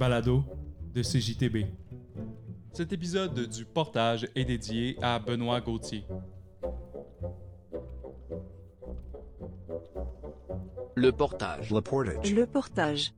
balado de CJTB. Cet épisode du portage est dédié à Benoît Gauthier. Le portage. Le portage. Le portage.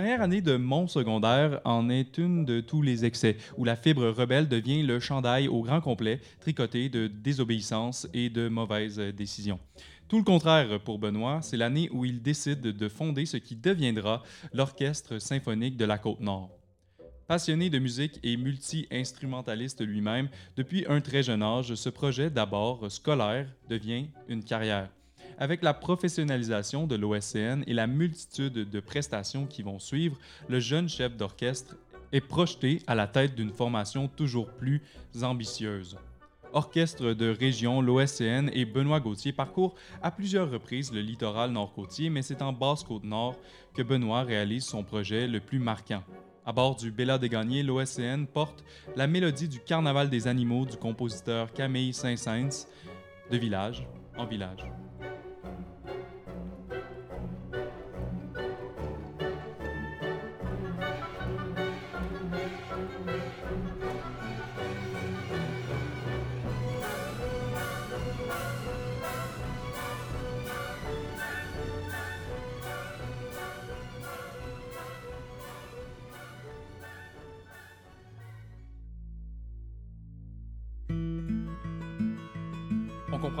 Dernière année de mon secondaire en est une de tous les excès, où la fibre rebelle devient le chandail au grand complet, tricoté de désobéissance et de mauvaises décisions. Tout le contraire pour Benoît, c'est l'année où il décide de fonder ce qui deviendra l'Orchestre symphonique de la Côte-Nord. Passionné de musique et multi-instrumentaliste lui-même, depuis un très jeune âge, ce projet d'abord scolaire devient une carrière. Avec la professionnalisation de l'OSCN et la multitude de prestations qui vont suivre, le jeune chef d'orchestre est projeté à la tête d'une formation toujours plus ambitieuse. Orchestre de région, l'OSCN et Benoît Gauthier parcourent à plusieurs reprises le littoral nord-côtier, mais c'est en Basse-Côte-Nord que Benoît réalise son projet le plus marquant. À bord du Bella des Gagnés, l'OSCN porte la mélodie du Carnaval des animaux du compositeur Camille Saint-Saëns de village en village.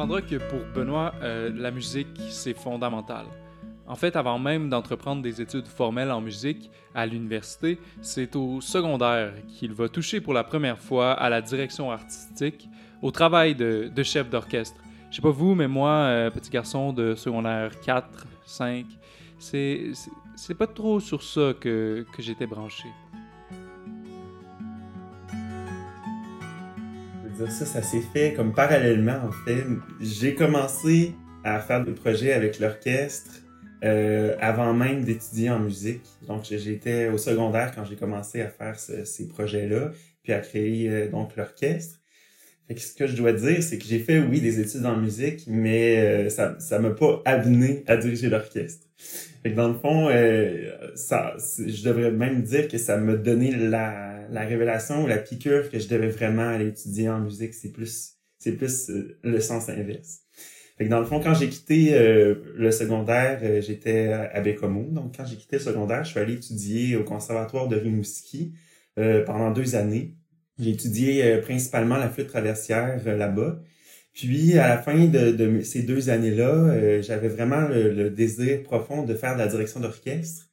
On comprendra que pour Benoît, euh, la musique, c'est fondamental. En fait, avant même d'entreprendre des études formelles en musique à l'université, c'est au secondaire qu'il va toucher pour la première fois à la direction artistique, au travail de, chef d'orchestre. Je sais pas vous, mais moi, euh, petit garçon de secondaire 4, 5, c'est c'est- c'est pas trop sur ça que, que j'étais branché. Dire, ça, ça s'est fait comme parallèlement, en fait. J'ai commencé à faire des projets avec l'orchestre euh, avant même d'étudier en musique. Donc, j'étais au secondaire quand j'ai commencé à faire ce- ces projets-là, puis à créer euh, donc l'orchestre. Ce que je dois dire, c'est que j'ai fait, oui, des études en musique, mais euh, ça ça m'a pas amené à diriger l'orchestre. Dans le fond, ça, je devrais même dire que ça m'a donné la, la révélation ou la piqûre que je devais vraiment aller étudier en musique. C'est plus, c'est plus euh, le sens inverse. Fait que dans le fond, quand j'ai quitté euh, le secondaire, euh, j'étais à Bécomo. Donc, quand j'ai quitté le secondaire, je suis allé étudier au conservatoire de Rimouski pendant deux années. J'ai étudié principalement la flûte traversière là-bas. Puis, à la fin de, ces deux années-là, j'avais vraiment le, le désir profond de faire de la direction d'orchestre.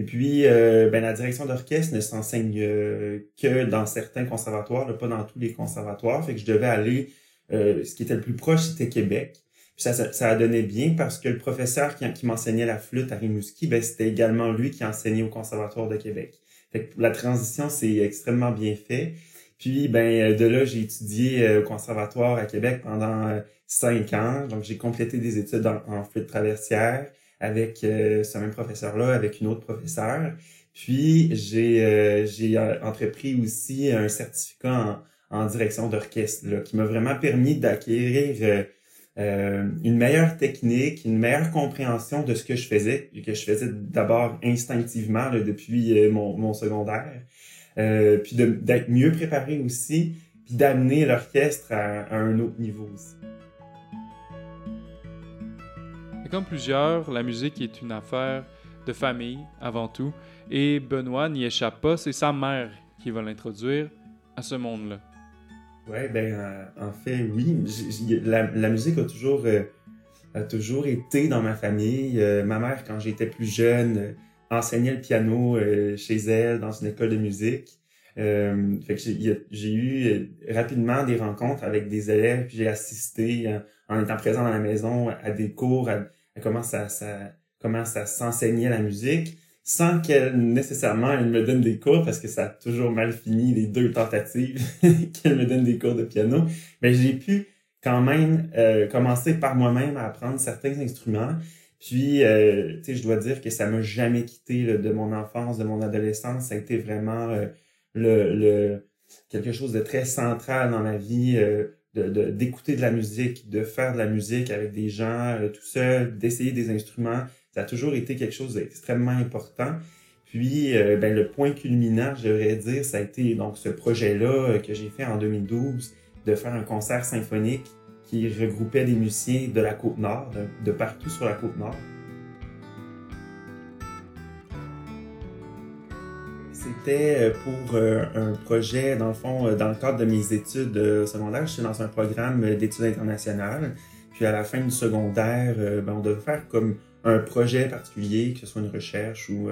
Et puis, euh, ben, la direction d'orchestre ne s'enseigne euh, que dans certains conservatoires, là, pas dans tous les conservatoires. Fait que je devais aller, euh, ce qui était le plus proche, c'était Québec. Puis ça, ça, ça a donné bien parce que le professeur qui, m'enseignait la flûte à Rimouski, ben, c'était également lui qui enseignait au conservatoire de Québec. Fait que la transition, c'est extrêmement bien fait. Puis, ben, de là, j'ai étudié euh, au conservatoire à Québec pendant euh, cinq ans. Donc, j'ai complété des études en flûte traversière avec euh, ce même professeur-là, avec une autre professeure. Puis, j'ai euh, j'ai euh, entrepris aussi un certificat en, en direction d'orchestre, qui m'a vraiment permis d'acquérir euh, euh, une meilleure technique, une meilleure compréhension de ce que je faisais, que je faisais d'abord instinctivement là, depuis euh, mon, mon secondaire, puis d'être mieux préparé aussi, puis d'amener l'orchestre à, à un autre niveau aussi. Comme plusieurs, la musique est une affaire de famille avant tout, et Benoît n'y échappe pas, c'est sa mère qui va l'introduire à ce monde-là. Ouais, ben euh, en fait, oui. La, musique a toujours euh, a toujours été dans ma famille. Euh, ma mère, quand j'étais plus jeune, enseignait le piano chez elle dans une école de musique. Fait que j'ai eu rapidement des rencontres avec des élèves, puis j'ai assisté en étant présent dans la maison à des cours, à comment ça, ça comment ça s'enseignait la musique sans qu'elle nécessairement elle me donne des cours parce que ça a toujours mal fini les deux tentatives qu'elle me donne des cours de piano. Mais j'ai pu quand même euh, commencer par moi-même à apprendre certains instruments. Puis euh, tu sais je dois dire que ça m'a jamais quitté là, de mon enfance de mon adolescence. Ça a été vraiment euh, le, le quelque chose de très central dans ma vie, euh, de d'écouter de, la musique, de faire de la musique avec des gens euh, tout seul, d'essayer des instruments. Ça a toujours été quelque chose d'extrêmement important. Puis, euh, ben, le point culminant, je devrais dire, ça a été donc ce projet-là que j'ai fait en 2012, de faire un concert symphonique qui regroupait des musiciens de la côte nord, de partout sur la côte Euh, pour euh, un projet, dans le fond, euh, dans le cadre de mes études secondaires. Je suis dans un programme d'études internationales. Puis à la fin du secondaire, ben, on devait faire comme un projet particulier, que ce soit une recherche ou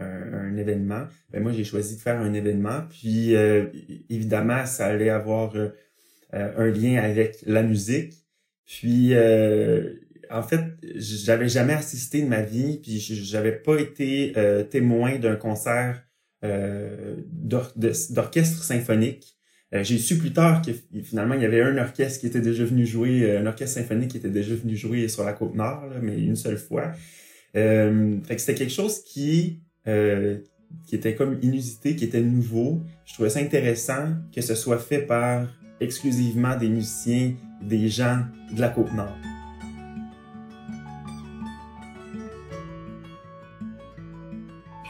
un, événement. Ben, moi, j'ai choisi de faire un événement. Puis évidemment, ça allait avoir un lien avec la musique. Puis en fait, j'avais jamais assisté de ma vie, puis j'avais pas été témoin d'un concert euh, d'orchestre symphonique. Euh, j'ai su plus tard que finalement il y avait un orchestre qui était déjà venu jouer, euh, un orchestre symphonique qui était déjà venu jouer sur la côte nord, mais une seule fois. Euh, c'était quelque chose qui qui était comme inusité, qui était nouveau. Je trouvais ça intéressant que ce soit fait par exclusivement des musiciens, des gens de la côte nord.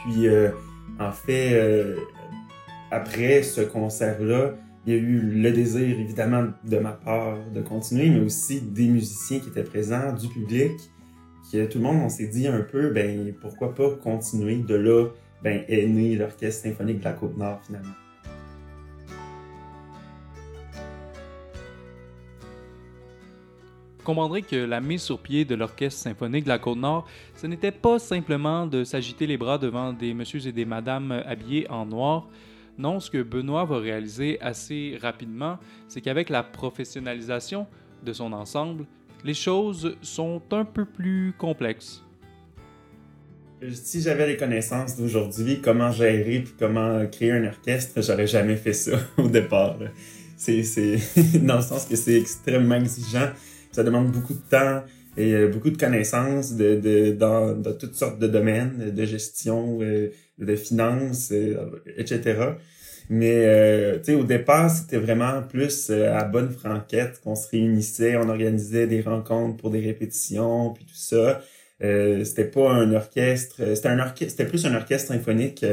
Puis en fait, euh, après ce concert-là, il y a eu le désir, évidemment, de ma part de continuer, mais aussi des musiciens qui étaient présents, du public, que tout le monde, on s'est dit un peu, ben, pourquoi pas continuer? De là, ben, est l'Orchestre symphonique de la Côte-Nord, finalement. Comprendrez que la mise sur pied de l'Orchestre symphonique de la Côte-Nord, ce n'était pas simplement de s'agiter les bras devant des messieurs et des madames habillés en noir. Non, ce que Benoît va réaliser assez rapidement, c'est qu'avec la professionnalisation de son ensemble, les choses sont un peu plus complexes. Si j'avais les connaissances d'aujourd'hui, comment gérer puis comment créer un orchestre, j'aurais jamais fait ça au départ. C'est dans le sens que c'est extrêmement exigeant ça demande beaucoup de temps et euh, beaucoup de connaissances de, de, dans, dans toutes sortes de domaines, de gestion, euh, de finances, euh, etc. Mais tu sais, au départ, c'était vraiment plus à bonne franquette qu'on se réunissait, on organisait des rencontres pour des répétitions, puis tout ça. c'était pas un orchestre, c'était un orchestre, c'était plus un orchestre symphonique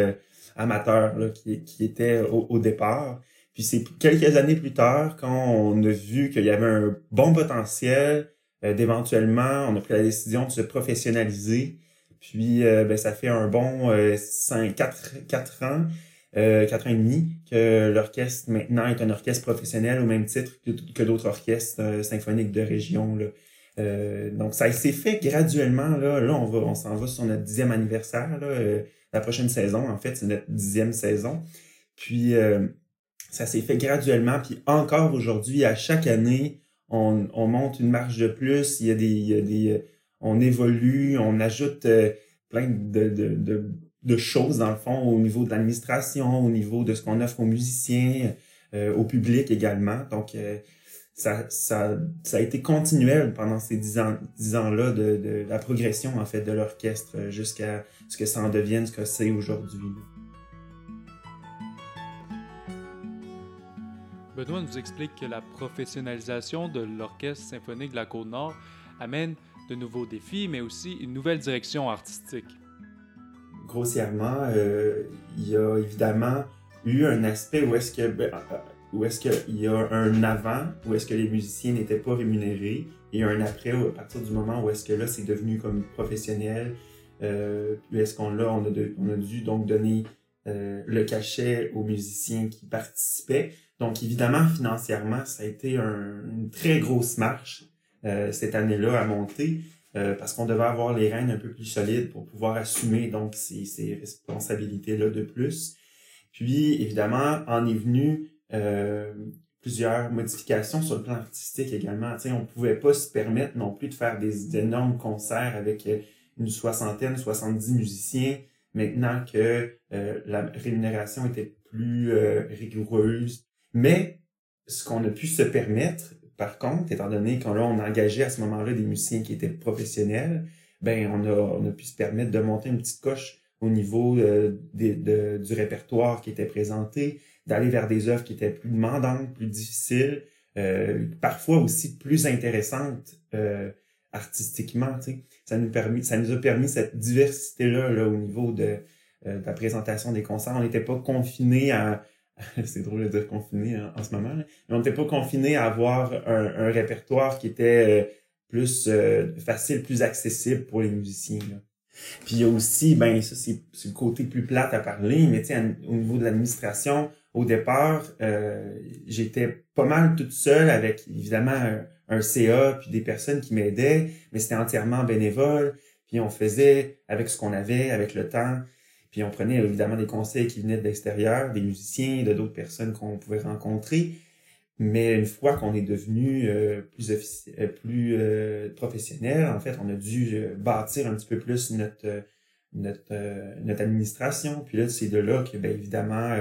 amateur là, qui, qui était au, au départ. Puis c'est quelques années plus tard, quand on a vu qu'il y avait un bon potentiel, euh, d'éventuellement, on a pris la décision de se professionnaliser. Puis euh, ben, ça fait un bon euh, 5, 4, 4 ans, euh, 4 ans et demi que l'orchestre maintenant est un orchestre professionnel au même titre que, d'autres orchestres euh, symphoniques de région. Là. Euh, donc ça s'est fait graduellement. Là, là on va, on s'en va sur notre dixième anniversaire. Là, la prochaine saison, en fait, c'est notre dixième saison. Puis ça s'est fait graduellement. Puis encore aujourd'hui, à chaque année, on, on, monte une marche de plus. Il y a des, il y a des on évolue, on ajoute euh, plein de, de, de, de, choses dans le fond au niveau de l'administration, au niveau de ce qu'on offre aux musiciens, euh, au public également. Donc euh, ça, ça, ça a été continuel pendant ces dix ans, dix ans-là de, de, la progression en fait de l'orchestre jusqu'à ce que ça en devienne ce que c'est aujourd'hui. Benoît nous explique que la professionnalisation de l'Orchestre symphonique de la Côte-Nord amène de nouveaux défis, mais aussi une nouvelle direction artistique. Grossièrement, euh, il y a évidemment eu un aspect où est-ce que ben, euh, où est-ce qu'il y a un avant, où est-ce que les musiciens n'étaient pas rémunérés, et un après, à partir du moment où est-ce que là, c'est devenu comme professionnel, euh, est-ce qu'on là, on a, dû donc donner le cachet aux musiciens qui participaient. Donc, évidemment, financièrement, ça a été une très grosse marche euh, cette année-là à monter euh, parce qu'on devait avoir les rênes un peu plus solides pour pouvoir assumer donc ces, ces responsabilités-là de plus. Puis, évidemment, en est venu euh, plusieurs modifications sur le plan artistique également. Sais, on pouvait pas se permettre non plus de faire des énormes concerts avec une soixantaine, soixante-dix musiciens maintenant que la rémunération était plus rigoureuse mais ce qu'on a pu se permettre, par contre, étant donné qu'on on a engagé à ce moment-là des musiciens qui étaient professionnels, ben on a, on a pu se permettre de monter une petite coche au niveau euh, du répertoire qui était présenté, d'aller vers des œuvres qui étaient plus demandantes, plus difficiles, euh, parfois aussi plus intéressantes euh, artistiquement. Tu sais. Ça nous permis, ça nous a permis cette diversité là, là au niveau de, euh, de la présentation des concerts. On n'était pas confiné à c'est drôle de dire confiné en, ce moment, mais on n'était pas confiné à avoir un, répertoire qui était euh, plus euh, facile, plus accessible pour les musiciens. Là. Puis il y a aussi, ben ça c'est le côté plus plate à parler, mais tu sais, au niveau de l'administration, au départ, euh, j'étais pas mal toute seule avec évidemment un, un CA puis des personnes qui m'aidaient, mais c'était entièrement bénévole. Puis on faisait avec ce qu'on avait, avec le temps. Puis on prenait évidemment des conseils qui venaient de l'extérieur, des musiciens, de d'autres personnes qu'on pouvait rencontrer. Mais une fois qu'on est devenu euh, plus, euh, euh, professionnel, en fait, on a dû bâtir un petit peu plus notre notre, notre administration. Puis là, c'est de là que, bien évidemment,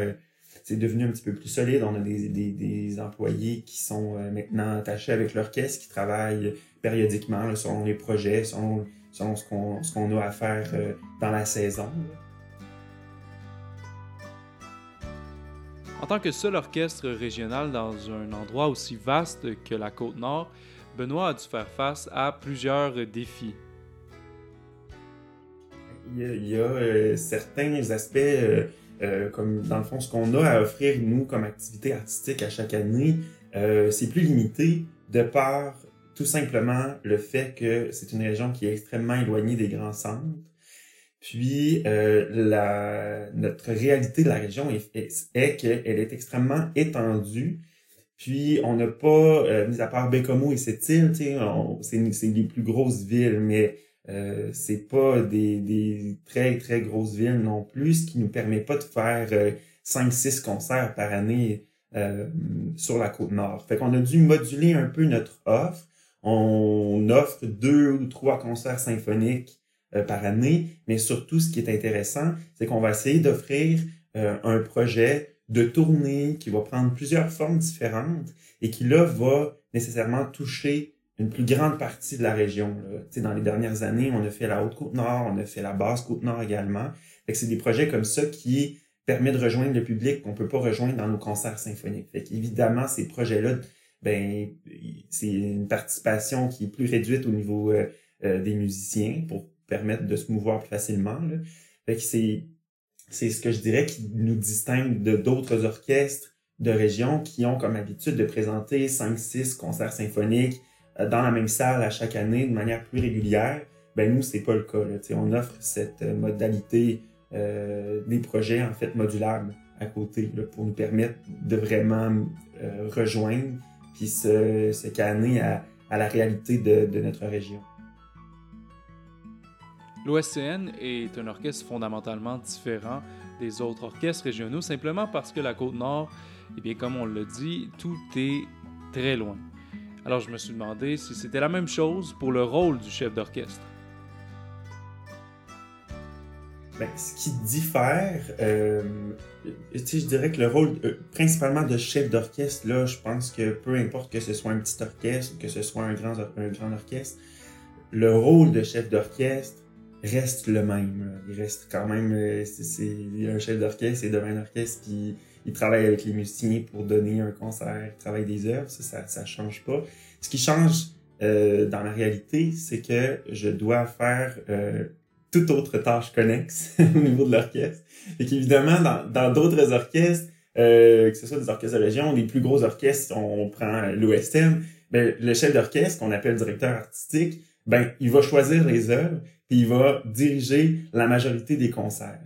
c'est devenu un petit peu plus solide. On a des, des, des employés qui sont maintenant attachés avec l'orchestre, qui travaillent périodiquement selon les projets, selon, selon ce qu'on ce qu'on a à faire dans la saison. En tant que seul orchestre régional dans un endroit aussi vaste que la côte nord, Benoît a dû faire face à plusieurs défis. Il y a, euh, certains aspects, euh, euh, comme dans le fond, ce qu'on a à offrir, nous, comme activité artistique à chaque année, c'est plus limité de par tout simplement le fait que c'est une région qui est extrêmement éloignée des grands centres. Puis euh, la, notre réalité de la région est, est, qu'elle est extrêmement étendue. Puis on n'a pas, euh, mis à part Bécomo et cette île, c'est les plus grosses villes, mais euh, c'est pas des, des très très grosses villes non plus, ce qui nous permet pas de faire euh, 5-6 concerts par année euh, sur la côte nord. Fait qu'on a dû moduler un peu notre offre. On offre deux ou trois concerts symphoniques euh, par année, mais surtout ce qui est intéressant, c'est qu'on va essayer d'offrir euh, un projet de tournée qui va prendre plusieurs formes différentes et qui là va nécessairement toucher une plus grande partie de la région. Là. Dans les dernières années, on a fait la Haute-Côte-Nord, on a fait la Basse-Côte-Nord également. c'est des projets comme ça qui permettent de rejoindre le public qu'on peut pas rejoindre dans nos concerts symphoniques. Fait évidemment, ces projets-là, ben, c'est une participation qui est plus réduite au niveau euh, des musiciens pour permettre de se mouvoir plus facilement. Là. Fait c'est, c'est ce que je dirais qui nous distingue de d'autres orchestres de région qui ont comme habitude de présenter 5-6 concerts symphoniques euh, dans la même salle à chaque année de manière plus régulière. Ben nous, c'est pas le cas. Là. on offre cette euh, modalité euh, des projets en fait modulables à côté pour nous permettre de vraiment rejoindre puis se, se canner à, à la réalité de, de notre région. L'OSCN est un orchestre fondamentalement différent des autres orchestres régionaux simplement parce que la côte nord, eh bien, comme on l'a dit, tout est très loin. Alors je me suis demandé si c'était la même chose pour le rôle du chef d'orchestre. Ben, ce qui diffère, euh, je dirais que le rôle euh, principalement de chef d'orchestre, là, je pense que peu importe que ce soit un petit orchestre que ce soit un grand orchestre, le rôle de chef d'orchestre reste le même. Il reste quand même, euh, c'est un chef d'orchestre, c'est devant un orchestre, puis il travaille avec les musiciens pour donner un concert, il travaille des œuvres, ça, ça, change pas. Ce qui change euh, dans la réalité, c'est que je dois faire euh, toute autre tâche connexe au niveau de l'orchestre. Et qu'évidemment, dans d'autres orchestres, que ce soit des orchestres de région, des plus gros orchestres, on prend l'OSM, ben, le chef d'orchestre, qu'on appelle directeur artistique, ben, il va choisir les œuvres, puis il va diriger la majorité des concerts.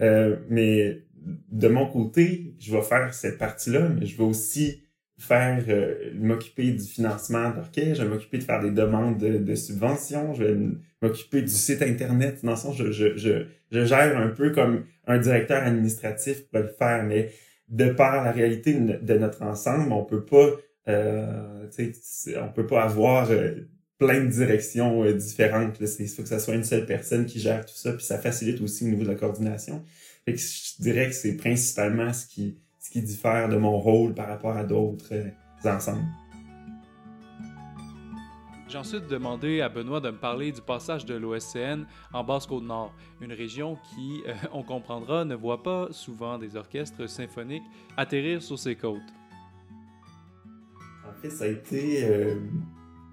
Euh, mais de mon côté, je vais faire cette partie-là, mais je vais aussi faire euh, m'occuper du financement d'orchestre, je vais m'occuper de faire des demandes de, subventions, je vais m'occuper du site internet. Dans le sens, je, je, je, je, gère un peu comme un directeur administratif peut le faire, mais de par la réalité de notre ensemble, on peut pas, euh, on peut pas avoir euh, plein de directions euh, différentes. Là. Il faut que ça soit une seule personne qui gère tout ça, puis ça facilite aussi au niveau de la coordination. Fait que je dirais que c'est principalement ce qui, ce qui diffère de mon rôle par rapport à d'autres euh, ensembles. J'ai ensuite demandé à Benoît de me parler du passage de l'OSCN en Basse-Côte-Nord, une région qui, euh, on comprendra, ne voit pas souvent des orchestres symphoniques atterrir sur ses côtes. En fait, ça a été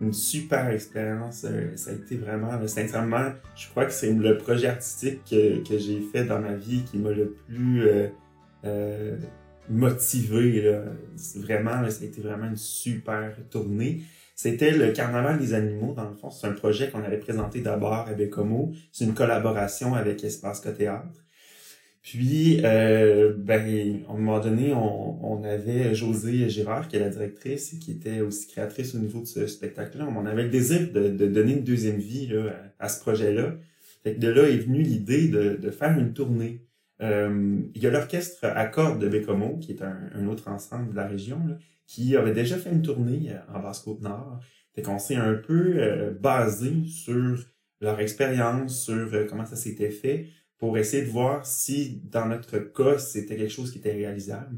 une super expérience. Euh, ça a été vraiment, sincèrement, je crois que c'est le projet artistique que, que j'ai fait dans ma vie qui m'a le plus motivé. Là. Vraiment, ça a été vraiment une super tournée. C'était le Carnaval des animaux, dans le fond. C'est un projet qu'on avait présenté d'abord à Bécomo. C'est une collaboration avec Espace Théâtre. Puis, euh, ben, à un moment donné, on, on, avait José Girard, qui est la directrice et qui était aussi créatrice au niveau de ce spectacle-là. On avait le désir de, de donner une deuxième vie là, à, ce projet-là. Fait que de là est venue l'idée de, de, faire une tournée. Euh, il y a l'orchestre à cordes de Bécomo, qui est un, un, autre ensemble de la région, là, qui avait déjà fait une tournée euh, en Basse-Côte-Nord. Fait qu'on s'est un peu euh, basé sur leur expérience, sur euh, comment ça s'était fait, pour essayer de voir si, dans notre cas, c'était quelque chose qui était réalisable.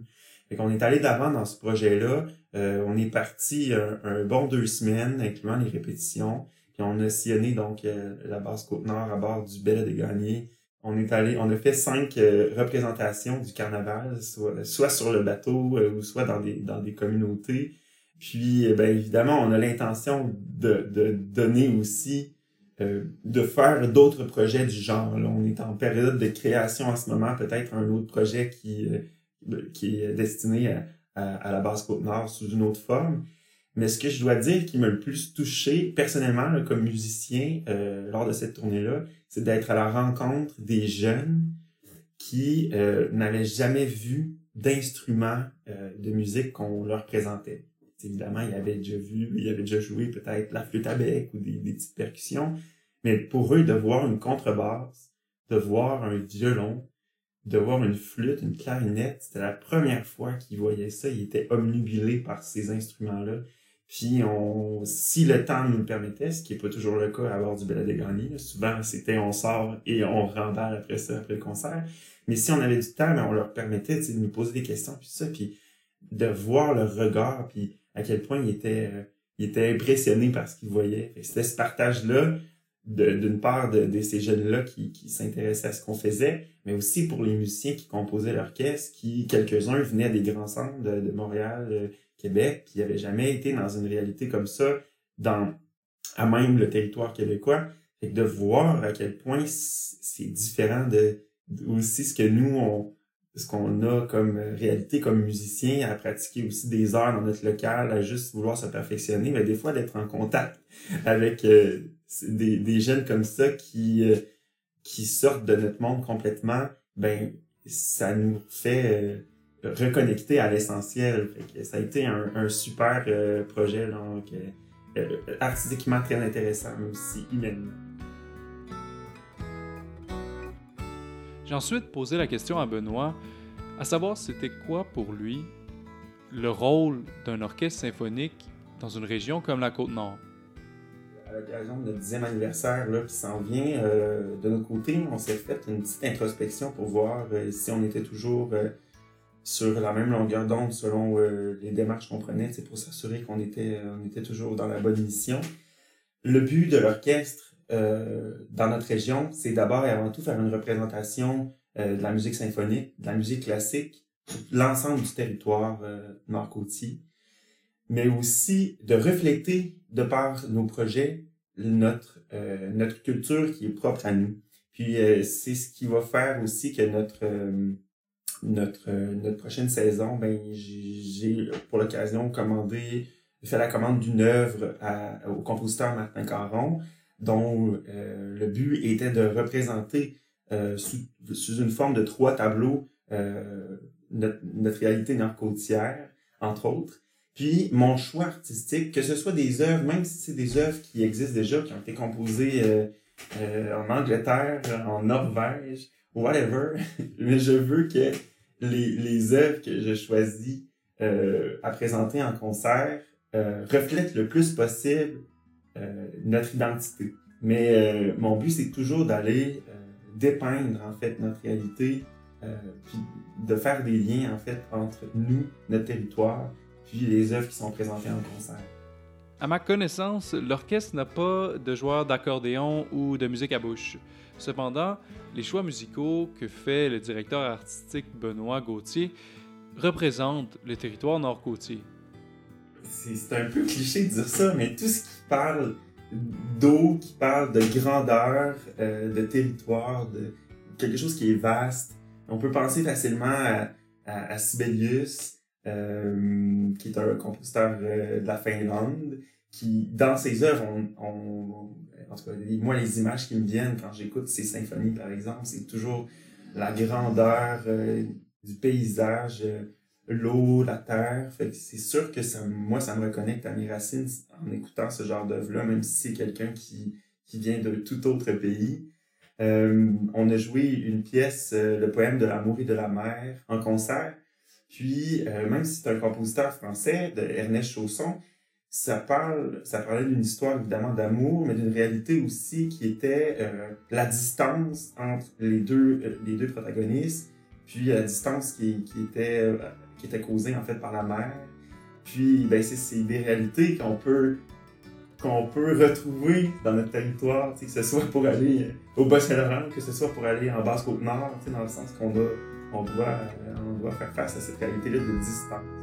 Fait qu'on est allé d'avant dans ce projet-là. on est parti un, bon deux semaines, incluant les répétitions. Puis on a sillonné donc la Basse-Côte-Nord à bord du Bel des Gagnés, on est allé, on a fait cinq euh, représentations du carnaval, soit, soit sur le bateau euh, ou soit dans des, dans des communautés. Puis, euh, ben, évidemment, on a l'intention de, de donner aussi, de faire d'autres projets du genre. Là, on est en période de création en ce moment, peut-être un autre projet qui, qui est destiné à, à, à la base Côte-Nord sous une autre forme. Mais ce que je dois dire qui m'a le plus touché personnellement comme musicien euh, lors de cette tournée-là, c'est d'être à la rencontre des jeunes qui euh, n'avaient jamais vu d'instruments euh, de musique qu'on leur présentait. Évidemment, ils avaient déjà vu, ils avaient déjà joué peut-être la flûte à bec ou des, des petites percussions, mais pour eux, de voir une contrebasse, de voir un violon, de voir une flûte, une clarinette, c'était la première fois qu'ils voyaient ça. Ils étaient omnubilés par ces instruments-là. Puis on, si le temps nous le permettait, ce qui n'est pas toujours le cas à bord du des souvent c'était on sort et on remballe après ça, après le concert. Mais si on avait du temps, ben, on leur permettait de nous poser des questions, puis ça, puis de voir leur regard, puis à quel point ils étaient, euh, ils étaient impressionnés par ce qu'ils voyaient. C'était ce partage-là, d'une part de, de, ces jeunes-là qui, qui s'intéressaient à ce qu'on faisait, mais aussi pour les musiciens qui composaient l'orchestre, qui, quelques-uns venaient des grands centres de, de Montréal, euh, Québec, qui n'avait jamais été dans une réalité comme ça, dans, à même le territoire québécois. et de voir à quel point c'est différent de, aussi ce que nous, on, ce qu'on a comme réalité comme musicien, à pratiquer aussi des heures dans notre local, à juste vouloir se perfectionner, mais des fois d'être en contact avec euh, des, des jeunes comme ça qui, euh, qui sortent de notre monde complètement, ben ça nous fait euh, reconnecter à l'essentiel. Ça a été un, super euh, projet, donc, artistiquement très intéressant, mais aussi humainement. J'ai ensuite posé la question à Benoît, à savoir c'était quoi pour lui le rôle d'un orchestre symphonique dans une région comme la Côte-Nord? À l'occasion de notre dixième anniversaire là, qui s'en vient, euh, de notre côté, on s'est fait une petite introspection pour voir si on était toujours sur la même longueur d'onde selon euh, les démarches qu'on prenait, c'est pour s'assurer qu'on était, était toujours dans la bonne mission. Le but de l'orchestre euh, dans notre région, c'est d'abord et avant tout faire une représentation euh, de la musique symphonique, de la musique classique, l'ensemble du territoire nord-côtier, mais aussi de refléter de par nos projets notre notre culture qui est propre à nous. Puis c'est ce qui va faire aussi que notre notre, euh, notre prochaine saison, ben, j'ai pour l'occasion commandé, fait la commande d'une œuvre au compositeur Martin Caron, dont euh, le but était de représenter euh, sous, sous, une forme de trois tableaux notre, notre, réalité nord-côtière, entre autres. Puis mon choix artistique, que ce soit des œuvres, même si c'est des œuvres qui existent déjà, qui ont été composées en Angleterre, en Norvège, whatever, mais je veux que les, les œuvres que je choisis euh, à présenter en concert euh, reflètent le plus possible euh, notre identité. Mais euh, mon but, c'est toujours d'aller euh, dépeindre en fait notre réalité, puis de faire des liens en fait entre nous, notre territoire, puis les œuvres qui sont présentées en concert. À ma connaissance, l'orchestre n'a pas de joueurs d'accordéon ou de musique à bouche. Cependant, les choix musicaux que fait le directeur artistique Benoît Gauthier représentent le territoire nord-côtier. C'est un peu cliché de dire ça, mais tout ce qui parle d'eau, qui parle de grandeur, euh, de territoire, de quelque chose qui est vaste, on peut penser facilement à, à, Sibelius, euh, qui est un compositeur euh, de la Finlande, qui, dans ses œuvres, on, en tout cas, moi, les images qui me viennent quand j'écoute ses symphonies, par exemple, c'est toujours la grandeur du paysage, l'eau, la terre. Fait que c'est sûr que ça, moi, ça me reconnecte à mes racines en écoutant ce genre d'œuvre-là, même si c'est quelqu'un qui, qui vient d'un tout autre pays. Euh, on a joué une pièce, euh, le poème de l'amour et de la mer, en concert. Puis, euh, même si c'est un compositeur français, de Ernest Chausson, ça parle, ça parlait d'une histoire évidemment d'amour, mais d'une réalité aussi qui était la distance entre les deux, les deux protagonistes, puis la distance qui, qui était, qui était causée en fait par la mer. Puis, ben, c'est des réalités qu'on peut qu'on peut retrouver dans notre territoire, que ce soit pour aller au Bas-Saint-Laurent, que ce soit pour aller en Basse-Côte-Nord, dans le sens qu'on on doit, euh, on doit faire face à cette réalité-là de distance.